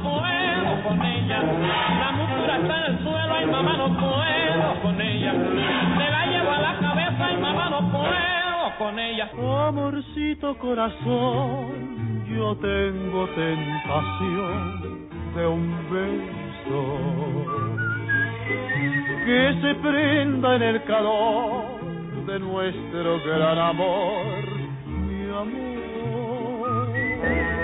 puedo con ella. La muscura está en el suelo, ay mamá no puedo con ella. Me la llevo a la cabeza y mamá no puedo con ella. Amorcito corazón, yo tengo tentación de un beso que se prenda en el calor de nuestro gran amor, mi amor.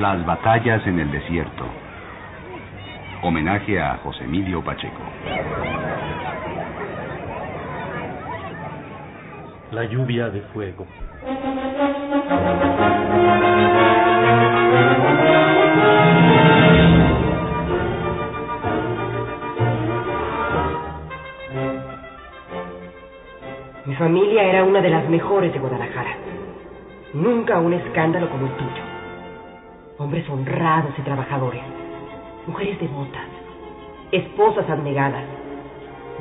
Las batallas en el desierto. Homenaje a José Emilio Pacheco. La lluvia de fuego. De las mejores de Guadalajara. Nunca un escándalo como el tuyo. Hombres honrados y trabajadores. Mujeres devotas. Esposas abnegadas.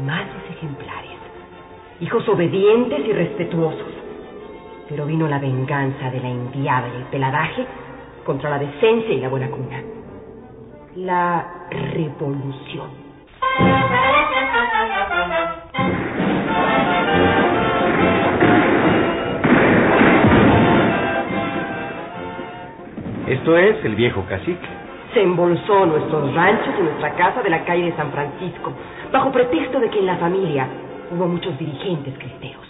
Madres ejemplares. Hijos obedientes y respetuosos. Pero vino la venganza de la enviada y el peladaje contra la decencia y la buena cuna. La revolución. Esto es el viejo cacique. Se embolsó nuestros ranchos y nuestra casa de la calle de San Francisco, bajo pretexto de que en la familia hubo muchos dirigentes cristeros.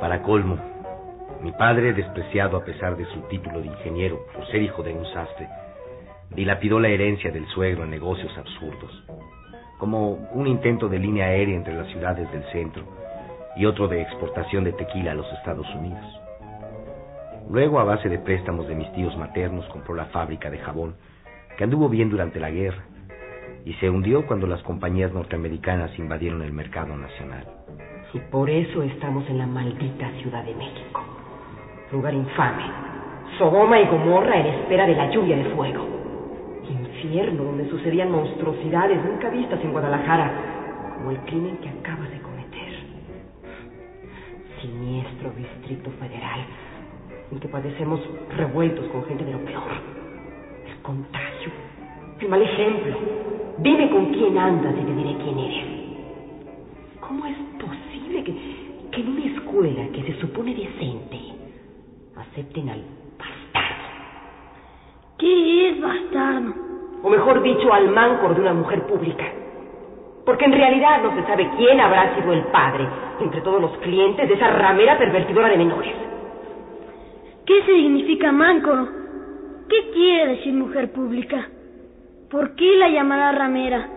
Para colmo, mi padre, despreciado a pesar de su título de ingeniero por ser hijo de un sastre, dilapidó la herencia del suegro en negocios absurdos, como un intento de línea aérea entre las ciudades del centro y otro de exportación de tequila a los Estados Unidos. Luego, a base de préstamos de mis tíos maternos, compró la fábrica de jabón, que anduvo bien durante la guerra, y se hundió cuando las compañías norteamericanas invadieron el mercado nacional. Y por eso estamos en la maldita Ciudad de México. Lugar infame. Sodoma y Gomorra en espera de la lluvia de fuego. Infierno donde sucedían monstruosidades nunca vistas en Guadalajara, como el crimen que acabas de cometer. Siniestro Distrito Federal, en que padecemos revueltos con gente de lo peor. El contagio, el mal ejemplo. Dime con quién andas y te diré quién eres. ¿Cómo es posible que, que en una escuela que se supone decente acepten al bastardo? ¿Qué es bastardo? O mejor dicho, al mancor de una mujer pública. Porque en realidad no se sabe quién habrá sido el padre entre todos los clientes de esa ramera pervertidora de menores. ¿Qué significa máncoro? ¿Qué quiere decir mujer pública? ¿Por qué la llamará ramera?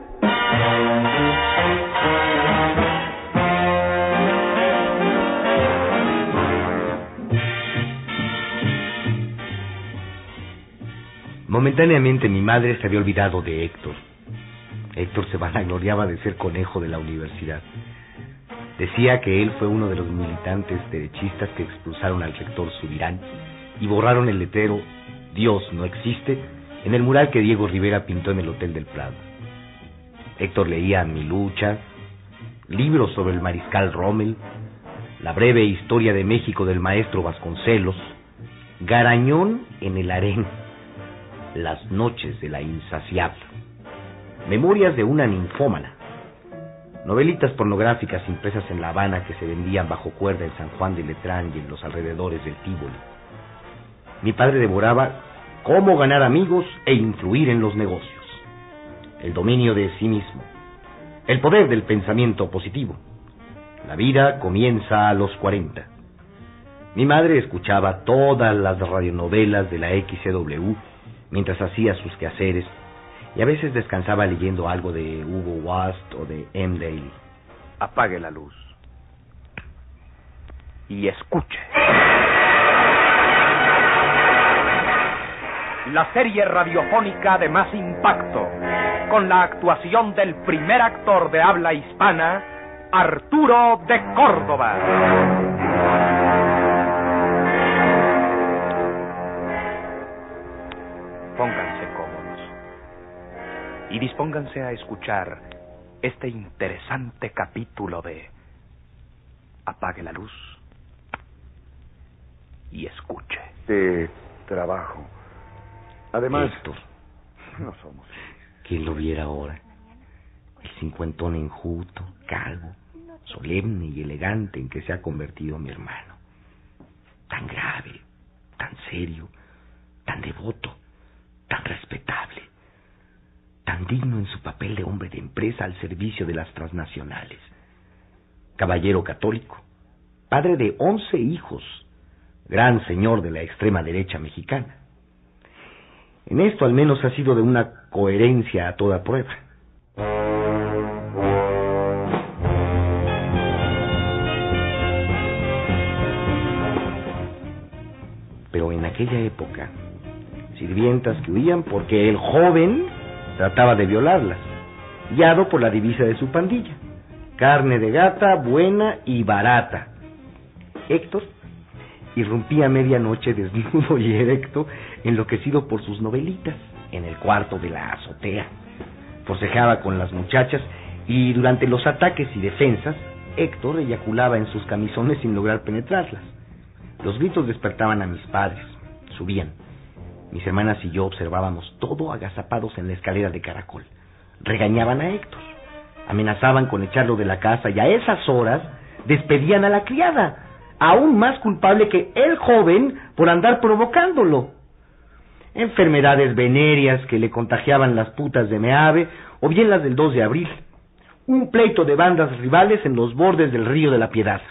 Momentáneamente mi madre se había olvidado de Héctor. Héctor se vanagloriaba de ser conejo de la universidad. Decía que él fue uno de los militantes derechistas que expulsaron al rector Subirán y borraron el letrero Dios no existe en el mural que Diego Rivera pintó en el Hotel del Prado. Héctor leía Mi lucha, libros sobre el mariscal Rommel, la breve historia de México del maestro Vasconcelos, Garañón en el harén Las noches de la insaciable. Memorias de una ninfómana. Novelitas pornográficas impresas en La Habana que se vendían bajo cuerda en San Juan de Letrán y en los alrededores del Tívoli. Mi padre devoraba cómo ganar amigos e influir en los negocios. El dominio de sí mismo. El poder del pensamiento positivo. La vida comienza a los 40. Mi madre escuchaba todas las radionovelas de la XCW mientras hacía sus quehaceres y a veces descansaba leyendo algo de Hugo Wast o de M. Daly. Apague la luz y escuche. La serie radiofónica de más impacto, con la actuación del primer actor de habla hispana, Arturo de Córdoba. Dispónganse a escuchar este interesante capítulo de Apague la luz y escuche. De trabajo. Además, Héctor, no somos. ¿quién lo viera ahora? El cincuentón enjuto, calvo, solemne y elegante en que se ha convertido mi hermano. Tan grave, tan serio, tan devoto, tan respetable, digno en su papel de hombre de empresa al servicio de las transnacionales. Caballero católico, padre de once hijos, gran señor de la extrema derecha mexicana. En esto al menos ha sido de una coherencia a toda prueba. Pero en aquella época, sirvientas que huían porque el joven trataba de violarlas, guiado por la divisa de su pandilla. Carne de gata, buena y barata. Héctor irrumpía a medianoche desnudo y erecto, enloquecido por sus novelitas, en el cuarto de la azotea. Forcejeaba con las muchachas y durante los ataques y defensas, Héctor eyaculaba en sus camisones sin lograr penetrarlas. Los gritos despertaban a mis padres, subían. Mis hermanas y yo observábamos todo agazapados en la escalera de caracol. Regañaban a Héctor, amenazaban con echarlo de la casa y a esas horas despedían a la criada, aún más culpable que el joven por andar provocándolo. Enfermedades venéreas que le contagiaban las putas de Meave o bien las del 2 de abril. Un pleito de bandas rivales en los bordes del río de la Piedad.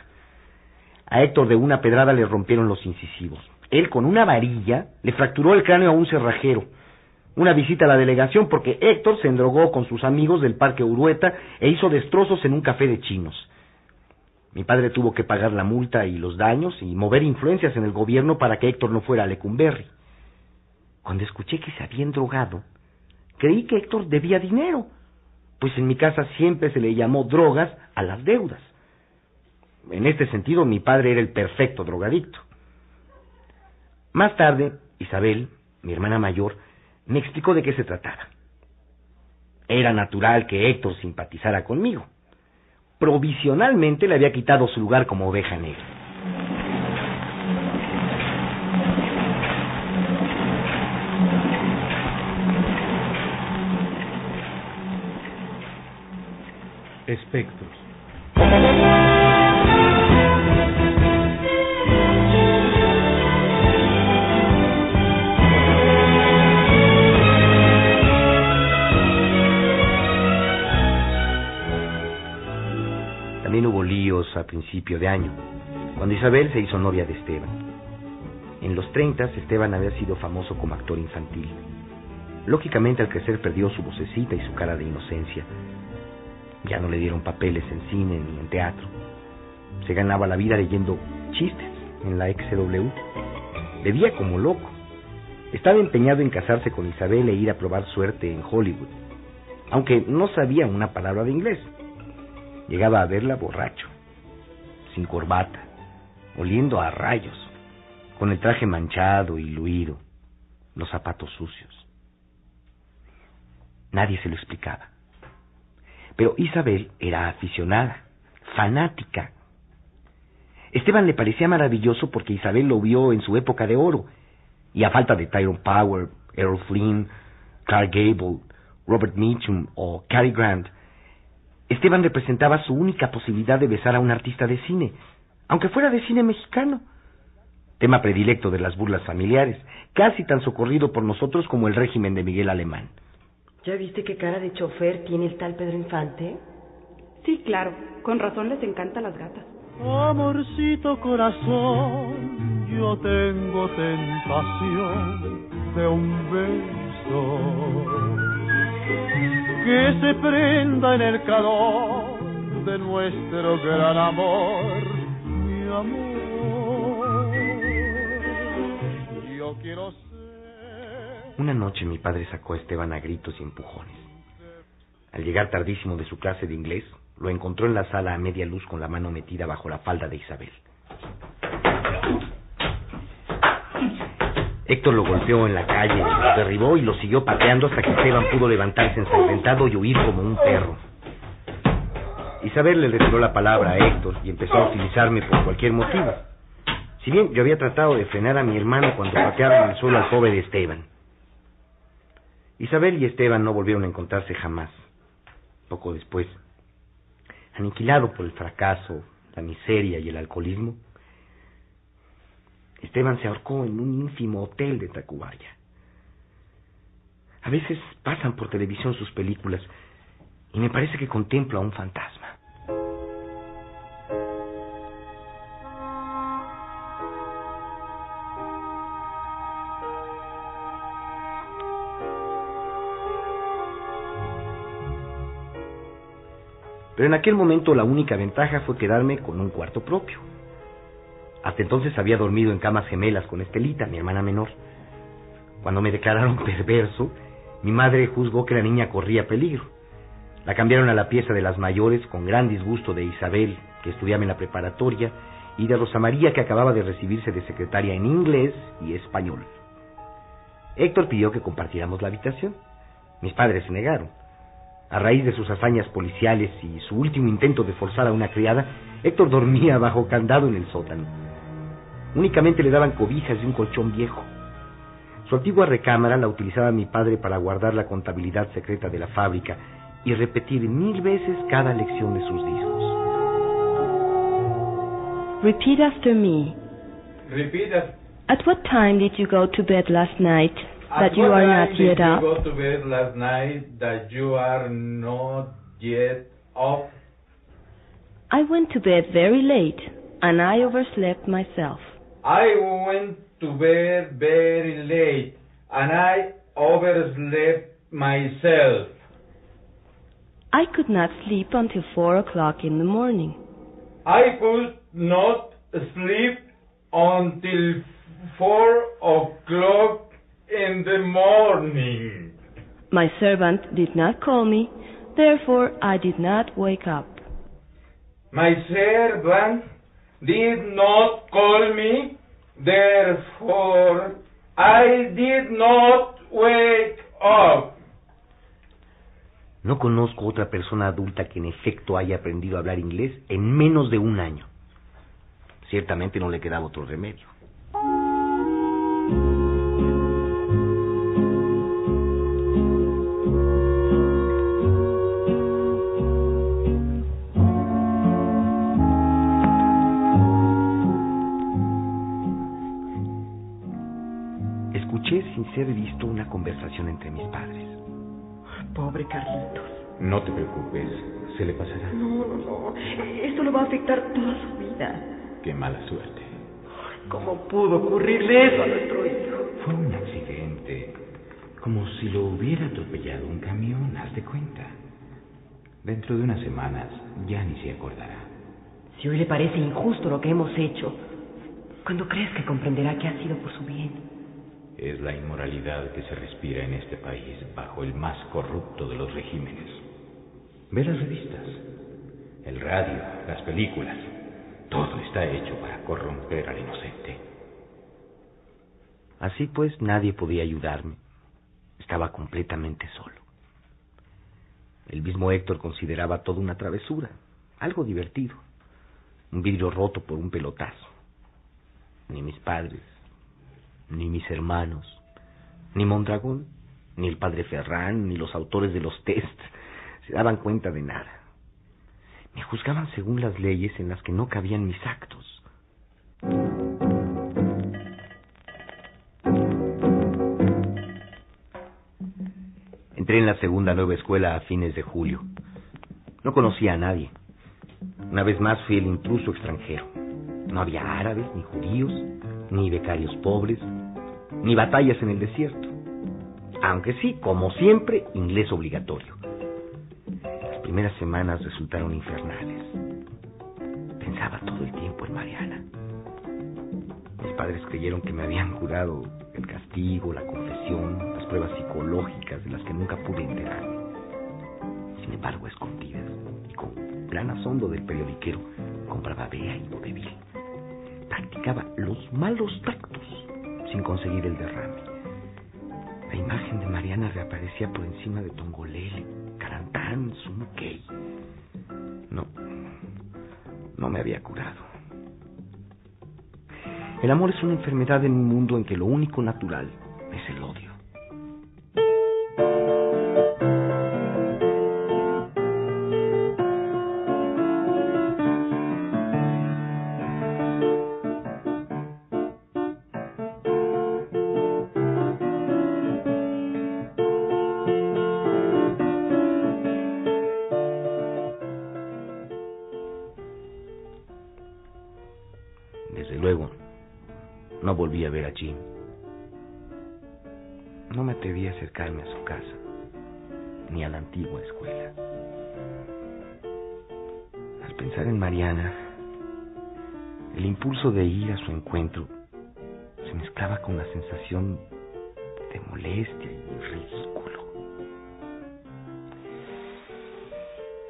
A Héctor de una pedrada le rompieron los incisivos. Él con una varilla le fracturó el cráneo a un cerrajero. Una visita a la delegación porque Héctor se endrogó con sus amigos del Parque Urueta e hizo destrozos en un café de chinos. Mi padre tuvo que pagar la multa y los daños y mover influencias en el gobierno para que Héctor no fuera a Lecumberri. Cuando escuché que se habían drogado, creí que Héctor debía dinero, pues en mi casa siempre se le llamó drogas a las deudas. En este sentido, mi padre era el perfecto drogadicto. Más tarde, Isabel, mi hermana mayor, me explicó de qué se trataba. Era natural que Héctor simpatizara conmigo. Provisionalmente le había quitado su lugar como oveja negra. Espectros. A principio de año, cuando Isabel se hizo novia de Esteban. En los 30 Esteban había sido famoso como actor infantil. Lógicamente al crecer perdió su vocecita y su cara de inocencia. Ya no le dieron papeles en cine ni en teatro. Se ganaba la vida leyendo chistes en la XW. Bebía como loco. Estaba empeñado en casarse con Isabel e ir a probar suerte en Hollywood, aunque no sabía una palabra de inglés. Llegaba a verla borracho, sin corbata, oliendo a rayos, con el traje manchado y luido, los zapatos sucios. Nadie se lo explicaba. Pero Isabel era aficionada, fanática. Esteban le parecía maravilloso porque Isabel lo vio en su época de oro, y a falta de Tyrone Power, Errol Flynn, Clark Gable, Robert Mitchum o Cary Grant, Esteban representaba su única posibilidad de besar a un artista de cine, aunque fuera de cine mexicano. Tema predilecto de las burlas familiares, casi tan socorrido por nosotros como el régimen de Miguel Alemán. ¿Ya viste qué cara de chofer tiene el tal Pedro Infante? Sí, claro. Con razón les encantan las gatas. Amorcito corazón, yo tengo tentación de un beso que se prenda en el calor de nuestro gran amor, mi amor. Yo quiero ser. Una noche mi padre sacó a Esteban a gritos y empujones. Al llegar tardísimo de su clase de inglés, lo encontró en la sala a media luz con la mano metida bajo la falda de Isabel. Héctor lo golpeó en la calle, lo derribó y lo siguió pateando hasta que Esteban pudo levantarse ensangrentado y huir como un perro. Isabel le retiró la palabra a Héctor y empezó a utilizarme por cualquier motivo. Si bien yo había tratado de frenar a mi hermano cuando patearon al suelo al pobre Esteban. Isabel y Esteban no volvieron a encontrarse jamás. Poco después, aniquilado por el fracaso, la miseria y el alcoholismo, Esteban se ahorcó en un ínfimo hotel de Tacubaya. A veces pasan por televisión sus películas y me parece que contemplo a un fantasma. Pero en aquel momento la única ventaja fue quedarme con un cuarto propio. Hasta entonces había dormido en camas gemelas con Estelita, mi hermana menor. Cuando me declararon perverso, mi madre juzgó que la niña corría peligro. La cambiaron a la pieza de las mayores con gran disgusto de Isabel, que estudiaba en la preparatoria, y de Rosa María, que acababa de recibirse de secretaria en inglés y español. Héctor pidió que compartiéramos la habitación. Mis padres se negaron. A raíz de sus hazañas policiales y su último intento de forzar a una criada, Héctor dormía bajo candado en el sótano. Únicamente le daban cobijas y un colchón viejo. Su antigua recámara la utilizaba mi padre para guardar la contabilidad secreta de la fábrica y repetir mil veces cada lección de sus discos. Repeat after me. Repeat after At what time did you go to bed last night that At you what are time not did yet you up? go to bed last night that you are not yet up? I went to bed very late and I overslept myself. I went to bed very late and I overslept myself. I could not sleep until four o'clock in the morning. I could not sleep until four o'clock in the morning. My servant did not call me, therefore I did not wake up. My servant did not call me, therefore I did not wake up. No conozco otra persona adulta que en efecto haya aprendido a hablar inglés en menos de un año. Ciertamente no le quedaba otro remedio. Sin ser visto una conversación entre mis padres. Pobre Carlitos. No te preocupes, se le pasará. No, no, no. Esto lo va a afectar toda su vida. Qué mala suerte. ¿Cómo pudo ocurrirle eso a nuestro hijo? Fue un accidente, como si lo hubiera atropellado un camión, haz de cuenta. Dentro de unas semanas ya ni se acordará. Si hoy le parece injusto lo que hemos hecho, ¿cuándo crees que comprenderá que ha sido por su bien? Es la inmoralidad que se respira en este país bajo el más corrupto de los regímenes. Ve las revistas, el radio, las películas. Todo está hecho para corromper al inocente. Así pues, nadie podía ayudarme. Estaba completamente solo. El mismo Héctor consideraba todo una travesura, algo divertido. Un vidrio roto por un pelotazo. Ni mis padres, ni mis hermanos, Ni Mondragón, ni el padre Ferrán, ni los autores de los tests se daban cuenta de nada. Me juzgaban según las leyes en las que no cabían mis actos. Entré en la segunda nueva escuela a fines de julio. No conocía a nadie. Una vez más fui el intruso extranjero. No había árabes, ni judíos, ni becarios pobres, ni batallas en el desierto. Aunque sí, como siempre, inglés obligatorio. Las primeras semanas resultaron infernales. Pensaba todo el tiempo en Mariana. Mis padres creyeron que me habían curado el castigo, la confesión, las pruebas psicológicas de las que nunca pude enterarme. Sin embargo, escondidas y con gran asombro del periodiquero, compraba Bea y vodevil. Practicaba los malos tactos sin conseguir el derrame. La imagen de Mariana reaparecía por encima de Tongolele, Carantán, Sumukey. No, no me había curado. El amor es una enfermedad en un mundo en que lo único natural es el odio. Ver a Jim. No me atreví a acercarme a su casa, ni a la antigua escuela. Al pensar en Mariana, el impulso de ir a su encuentro se mezclaba con la sensación de molestia y ridículo.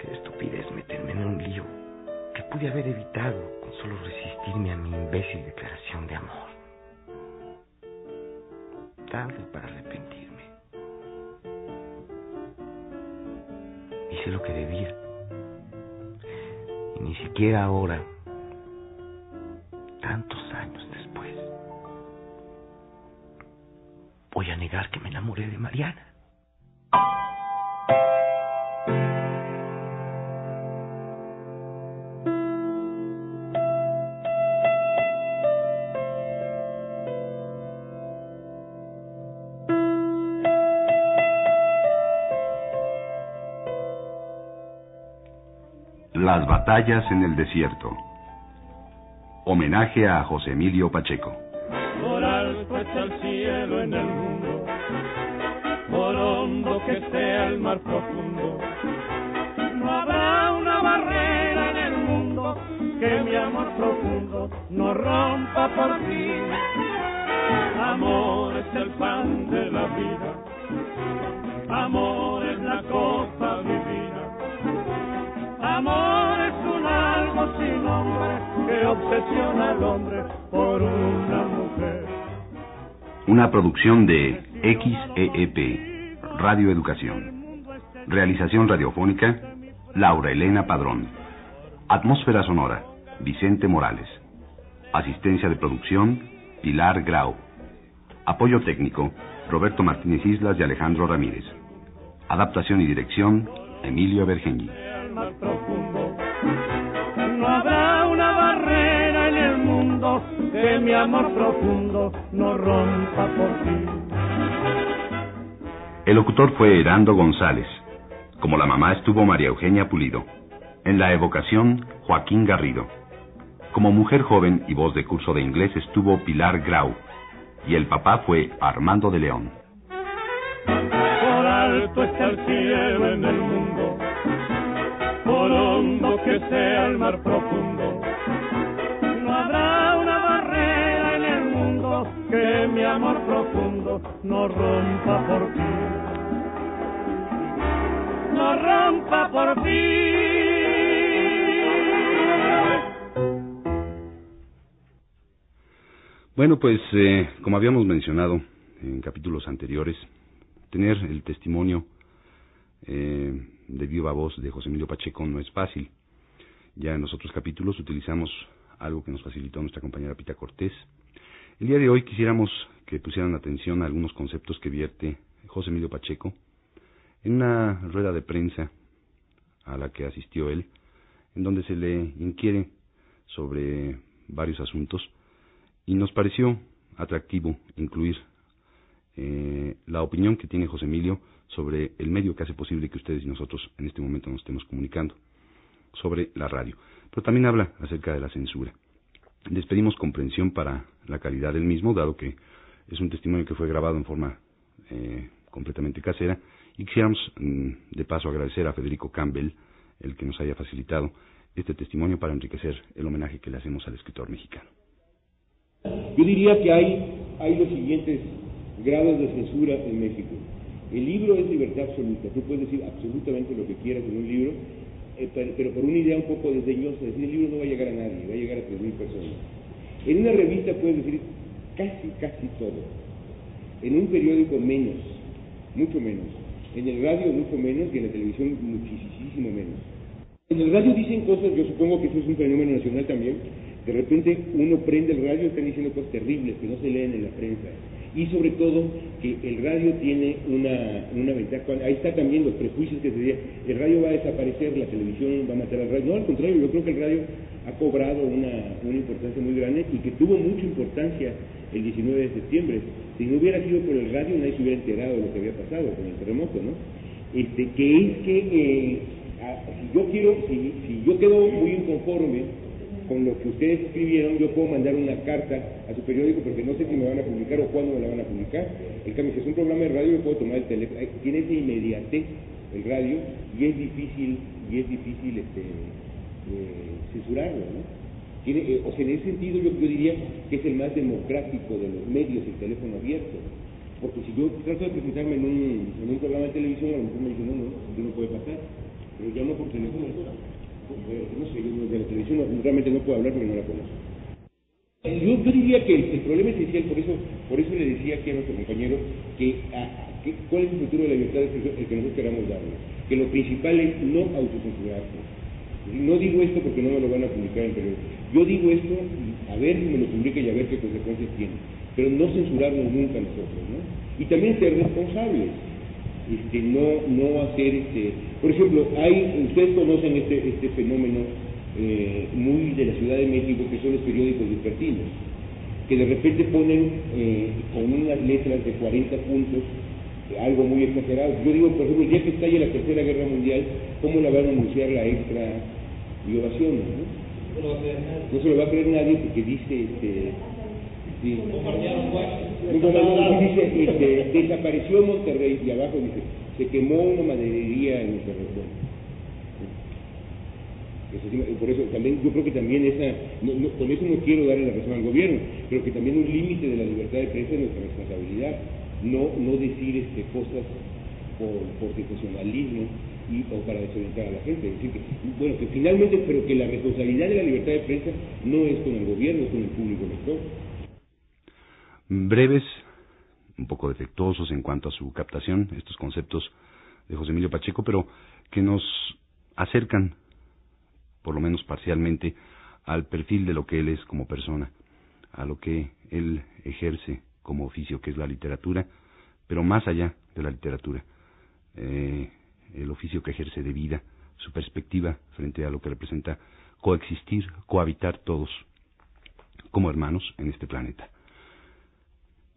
Qué estupidez meterme en un lío que pude haber evitado con solo resistirme a mi imbécil declaración de amor. Hice lo que debía. Y ni siquiera ahora, tantos años después, voy a negar que me enamoré de Mariana. Batallas en el desierto. Homenaje a José Emilio Pacheco. Por alto está el cielo en el mundo, por hondo que sea el mar profundo. No habrá una barrera en el mundo que mi amor profundo no rompa por ti. Amor es el pan de la vida, amor es la cosa divina. Obsesiona al hombre por una mujer. Una producción de XEEP, Radio Educación. Realización radiofónica, Laura Elena Padrón. Atmósfera sonora, Vicente Morales. Asistencia de producción, Pilar Grau. Apoyo técnico, Roberto Martínez Islas y Alejandro Ramírez. Adaptación y dirección, Emilio Bergengui. Que mi amor profundo no rompa por ti. El locutor fue Herando González. Como la mamá estuvo María Eugenia Pulido. En la evocación, Joaquín Garrido. Como mujer joven y voz de curso de inglés estuvo Pilar Grau. Y el papá fue Armando de León. Por alto está el cielo en el mundo, por hondo que sea el mar profundo. Amor profundo no rompa por ti. No rompa por ti. Bueno, pues eh, como habíamos mencionado en capítulos anteriores, tener el testimonio eh, de viva voz de José Emilio Pacheco no es fácil. Ya en los otros capítulos utilizamos algo que nos facilitó nuestra compañera Pita Cortés. El día de hoy quisiéramos que pusieran atención a algunos conceptos que vierte José Emilio Pacheco en una rueda de prensa a la que asistió él, en donde se le inquiere sobre varios asuntos y nos pareció atractivo incluir eh, la opinión que tiene José Emilio sobre el medio que hace posible que ustedes y nosotros en este momento nos estemos comunicando, sobre la radio. Pero también habla acerca de la censura. Les pedimos comprensión para la calidad del mismo, dado que es un testimonio que fue grabado en forma eh, completamente casera, y quisiéramos mm, de paso agradecer a Federico Campbell el que nos haya facilitado este testimonio para enriquecer el homenaje que le hacemos al escritor mexicano. Yo diría que hay, hay los siguientes grados de censura en México. El libro es libertad absoluta, tú puedes decir absolutamente lo que quieras en un libro, eh, pero, por una idea un poco desdeñosa, decir el libro no va a llegar a nadie, va a llegar a 3.000 personas. En una revista puedes decir casi, casi todo. En un periódico menos, mucho menos. En el radio mucho menos y en la televisión muchísimo menos. En el radio dicen cosas, yo supongo que eso es un fenómeno nacional también, de repente uno prende el radio y están diciendo cosas terribles que no se leen en la prensa y sobre todo que el radio tiene una, una ventaja, ahí está también los prejuicios que se decían, el radio va a desaparecer, la televisión va a matar al radio, no, al contrario, yo creo que el radio ha cobrado una, una importancia muy grande y que tuvo mucha importancia el 19 de septiembre. Si no hubiera sido por el radio, nadie se hubiera enterado de lo que había pasado con el terremoto, ¿no? Este, que es que eh, si yo quiero, si, si yo quedo muy inconforme con lo que ustedes escribieron, yo puedo mandar una carta a su periódico porque no sé si me van a publicar o cuándo me la van a publicar. En cambio, si es un programa de radio, yo puedo tomar el teléfono. Tiene esa inmediatez el radio y es difícil, y es difícil este, eh, censurarlo, ¿no? Tiene, eh, o sea, en ese sentido yo, diría que es el más democrático de los medios, el teléfono abierto. Porque si yo trato de presentarme en un, en un programa de televisión, a lo mejor me dicen, no, no, no puede pasar. Pero llamo por teléfono no sé, yo de la televisión realmente no puedo hablar porque no la conozco. Yo, diría que el, problema esencial, por eso, por eso le decía aquí a nuestro compañero que, cuál es el futuro de la libertad el que nosotros queramos darle. Que lo principal es no autocensurarse. No digo esto porque no me lo van a publicar en periódico. Yo digo esto a ver si me lo publica y a ver qué consecuencias tiene. Pero no censurarnos nunca nosotros, ¿no? Y también ser responsables este, no, no hacer, este, por ejemplo, hay, ustedes conocen este, este fenómeno eh, muy de la Ciudad de México que son los periódicos vespertinos, que de repente ponen eh, con unas letras de 40 puntos eh, algo muy exagerado. Yo digo, por ejemplo, el día que estalle la Tercera Guerra Mundial, ¿cómo la van a anunciar la extra ovaciones? ¿no? No se lo va a creer nadie porque dice este, Sí. dice, desapareció Monterrey y abajo dice, se quemó una maderería en Monterrey. por eso también, yo creo que también esa, con eso no quiero darle la razón al gobierno, pero que también un límite de la libertad de prensa es nuestra responsabilidad, no, no decir este, cosas por, por sensacionalismo y, o para desorientar a la gente. decir, que, bueno, que finalmente, pero que la responsabilidad de la libertad de prensa no es con el gobierno, es con el público lector breves, un poco defectuosos en cuanto a su captación, estos conceptos de José Emilio Pacheco, pero que nos acercan, por lo menos parcialmente, al perfil de lo que él es como persona, a lo que él ejerce como oficio, que es la literatura, pero más allá de la literatura, eh, el oficio que ejerce de vida, su perspectiva frente a lo que representa coexistir, cohabitar todos como hermanos en este planeta.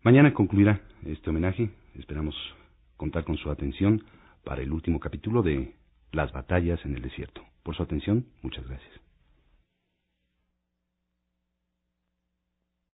Mañana concluirá este homenaje. Esperamos contar con su atención para el último capítulo de Las batallas en el desierto. Por su atención, muchas gracias.